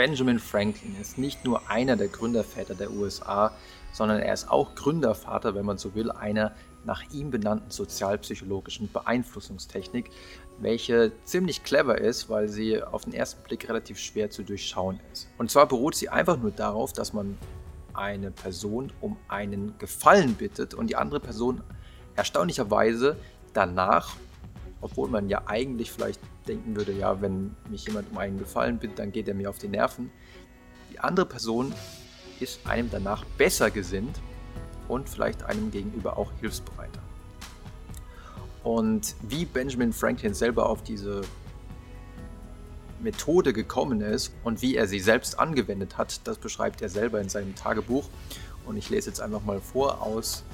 Benjamin Franklin ist nicht nur einer der Gründerväter der USA, sondern er ist auch Gründervater, wenn man so will, einer nach ihm benannten sozialpsychologischen Beeinflussungstechnik, welche ziemlich clever ist, weil sie auf den ersten Blick relativ schwer zu durchschauen ist. Und zwar beruht sie einfach nur darauf, dass man eine Person um einen Gefallen bittet und die andere Person erstaunlicherweise danach, obwohl man ja eigentlich vielleicht denken würde, ja, wenn mich jemand um einen Gefallen bittet, dann geht er mir auf die Nerven. Die andere Person ist einem danach besser gesinnt und vielleicht einem gegenüber auch hilfsbereiter. Und wie Benjamin Franklin selber auf diese Methode gekommen ist und wie er sie selbst angewendet hat, das beschreibt er selber in seinem Tagebuch. Und ich lese jetzt einfach mal vor aus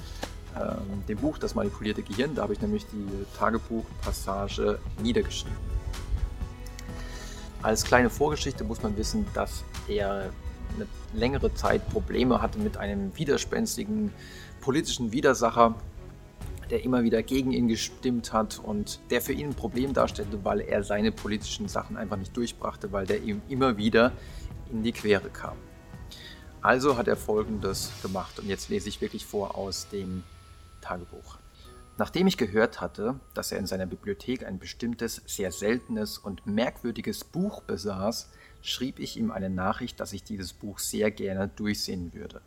ähm, dem Buch Das manipulierte Gehirn. Da habe ich nämlich die Tagebuchpassage niedergeschrieben. Als kleine Vorgeschichte muss man wissen, dass er eine längere Zeit Probleme hatte mit einem widerspenstigen politischen Widersacher, der immer wieder gegen ihn gestimmt hat und der für ihn ein Problem darstellte, weil er seine politischen Sachen einfach nicht durchbrachte, weil der ihm immer wieder in die Quere kam. Also hat er Folgendes gemacht und jetzt lese ich wirklich vor aus dem Tagebuch. Nachdem ich gehört hatte, dass er in seiner Bibliothek ein bestimmtes, sehr seltenes und merkwürdiges Buch besaß, schrieb ich ihm eine Nachricht, dass ich dieses Buch sehr gerne durchsehen würde.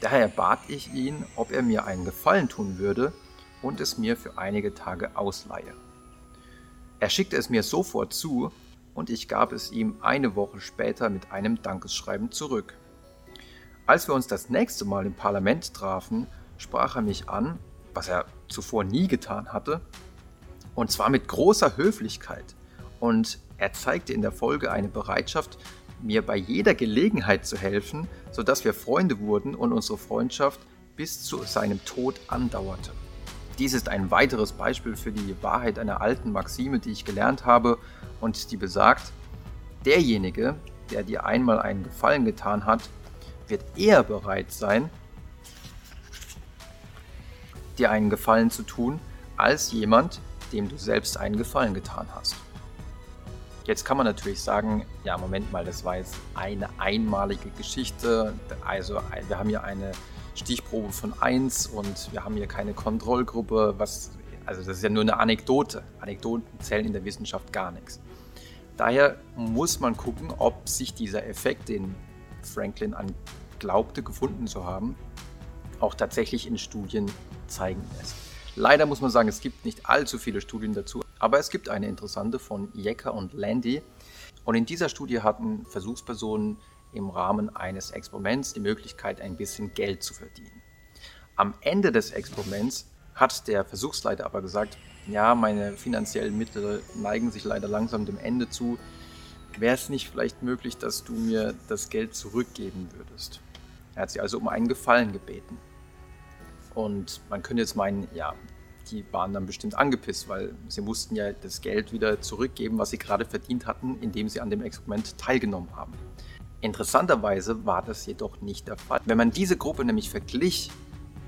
Daher bat ich ihn, ob er mir einen Gefallen tun würde und es mir für einige Tage ausleihe. Er schickte es mir sofort zu und ich gab es ihm eine Woche später mit einem Dankeschreiben zurück. Als wir uns das nächste Mal im Parlament trafen, sprach er mich an, was er zuvor nie getan hatte, und zwar mit großer Höflichkeit. Und er zeigte in der Folge eine Bereitschaft, mir bei jeder Gelegenheit zu helfen, sodass wir Freunde wurden und unsere Freundschaft bis zu seinem Tod andauerte. Dies ist ein weiteres Beispiel für die Wahrheit einer alten Maxime, die ich gelernt habe und die besagt, derjenige, der dir einmal einen Gefallen getan hat, wird eher bereit sein, dir einen Gefallen zu tun, als jemand, dem du selbst einen Gefallen getan hast. Jetzt kann man natürlich sagen, ja, Moment mal, das war jetzt eine einmalige Geschichte. Also wir haben hier eine Stichprobe von 1 und wir haben hier keine Kontrollgruppe. Was, also das ist ja nur eine Anekdote. Anekdoten zählen in der Wissenschaft gar nichts. Daher muss man gucken, ob sich dieser Effekt, den Franklin an glaubte gefunden zu haben, auch tatsächlich in Studien zeigen lässt. Leider muss man sagen, es gibt nicht allzu viele Studien dazu, aber es gibt eine interessante von Jecker und Landy. Und in dieser Studie hatten Versuchspersonen im Rahmen eines Experiments die Möglichkeit, ein bisschen Geld zu verdienen. Am Ende des Experiments hat der Versuchsleiter aber gesagt, ja, meine finanziellen Mittel neigen sich leider langsam dem Ende zu. Wäre es nicht vielleicht möglich, dass du mir das Geld zurückgeben würdest? Er hat sie also um einen Gefallen gebeten. Und man könnte jetzt meinen, ja, die waren dann bestimmt angepisst, weil sie mussten ja das Geld wieder zurückgeben, was sie gerade verdient hatten, indem sie an dem Experiment teilgenommen haben. Interessanterweise war das jedoch nicht der Fall. Wenn man diese Gruppe nämlich verglich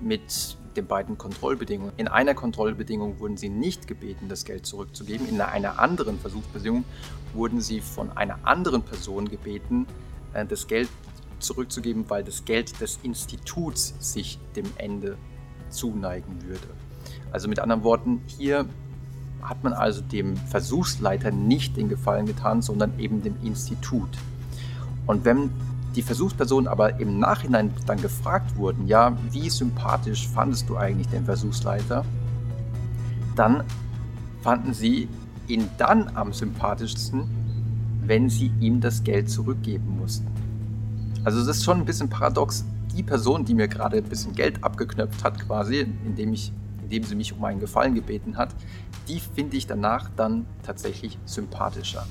mit den beiden Kontrollbedingungen. In einer Kontrollbedingung wurden sie nicht gebeten, das Geld zurückzugeben. In einer anderen Versuchsbedingung wurden sie von einer anderen Person gebeten, äh, das Geld zurückzugeben, weil das Geld des Instituts sich dem Ende zuneigen würde. Also mit anderen Worten, hier hat man also dem Versuchsleiter nicht den Gefallen getan, sondern eben dem Institut. Und wenn die Versuchspersonen aber im Nachhinein dann gefragt wurden, ja, wie sympathisch fandest du eigentlich den Versuchsleiter, dann fanden sie ihn dann am sympathischsten, wenn sie ihm das Geld zurückgeben mussten. Also es ist schon ein bisschen paradox, die Person, die mir gerade ein bisschen Geld abgeknöpft hat, quasi, indem, ich, indem sie mich um einen Gefallen gebeten hat, die finde ich danach dann tatsächlich sympathischer.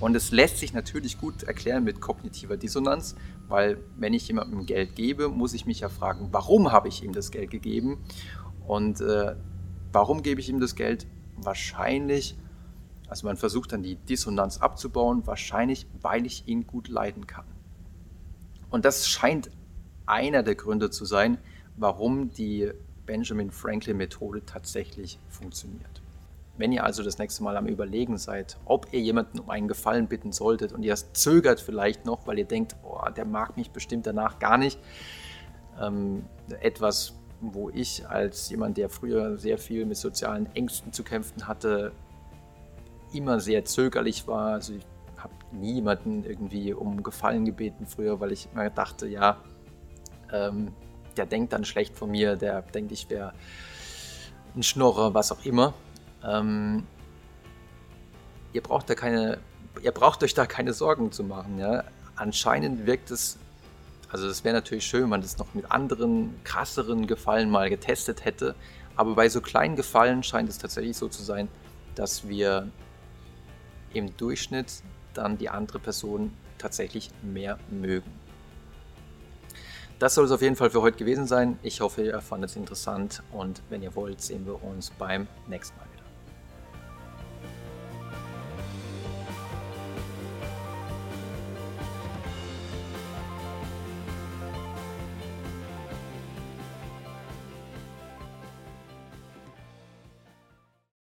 Und es lässt sich natürlich gut erklären mit kognitiver Dissonanz, weil wenn ich jemandem Geld gebe, muss ich mich ja fragen, warum habe ich ihm das Geld gegeben? Und äh, warum gebe ich ihm das Geld? Wahrscheinlich, also man versucht dann die Dissonanz abzubauen, wahrscheinlich, weil ich ihn gut leiden kann. Und das scheint einer der Gründe zu sein, warum die Benjamin Franklin Methode tatsächlich funktioniert. Wenn ihr also das nächste Mal am Überlegen seid, ob ihr jemanden um einen Gefallen bitten solltet und ihr zögert vielleicht noch, weil ihr denkt, oh, der mag mich bestimmt danach gar nicht, ähm, etwas, wo ich als jemand, der früher sehr viel mit sozialen Ängsten zu kämpfen hatte, immer sehr zögerlich war. Also ich habe niemanden irgendwie um Gefallen gebeten früher, weil ich immer dachte, ja, ähm, der denkt dann schlecht von mir, der denkt, ich wäre ein Schnorrer, was auch immer. Ähm, ihr braucht da keine, ihr braucht euch da keine Sorgen zu machen. Ja? Anscheinend wirkt es, also es wäre natürlich schön, wenn man das noch mit anderen krasseren Gefallen mal getestet hätte. Aber bei so kleinen Gefallen scheint es tatsächlich so zu sein, dass wir im Durchschnitt dann die andere Person tatsächlich mehr mögen. Das soll es auf jeden Fall für heute gewesen sein. Ich hoffe, ihr fandet es interessant und wenn ihr wollt, sehen wir uns beim nächsten Mal.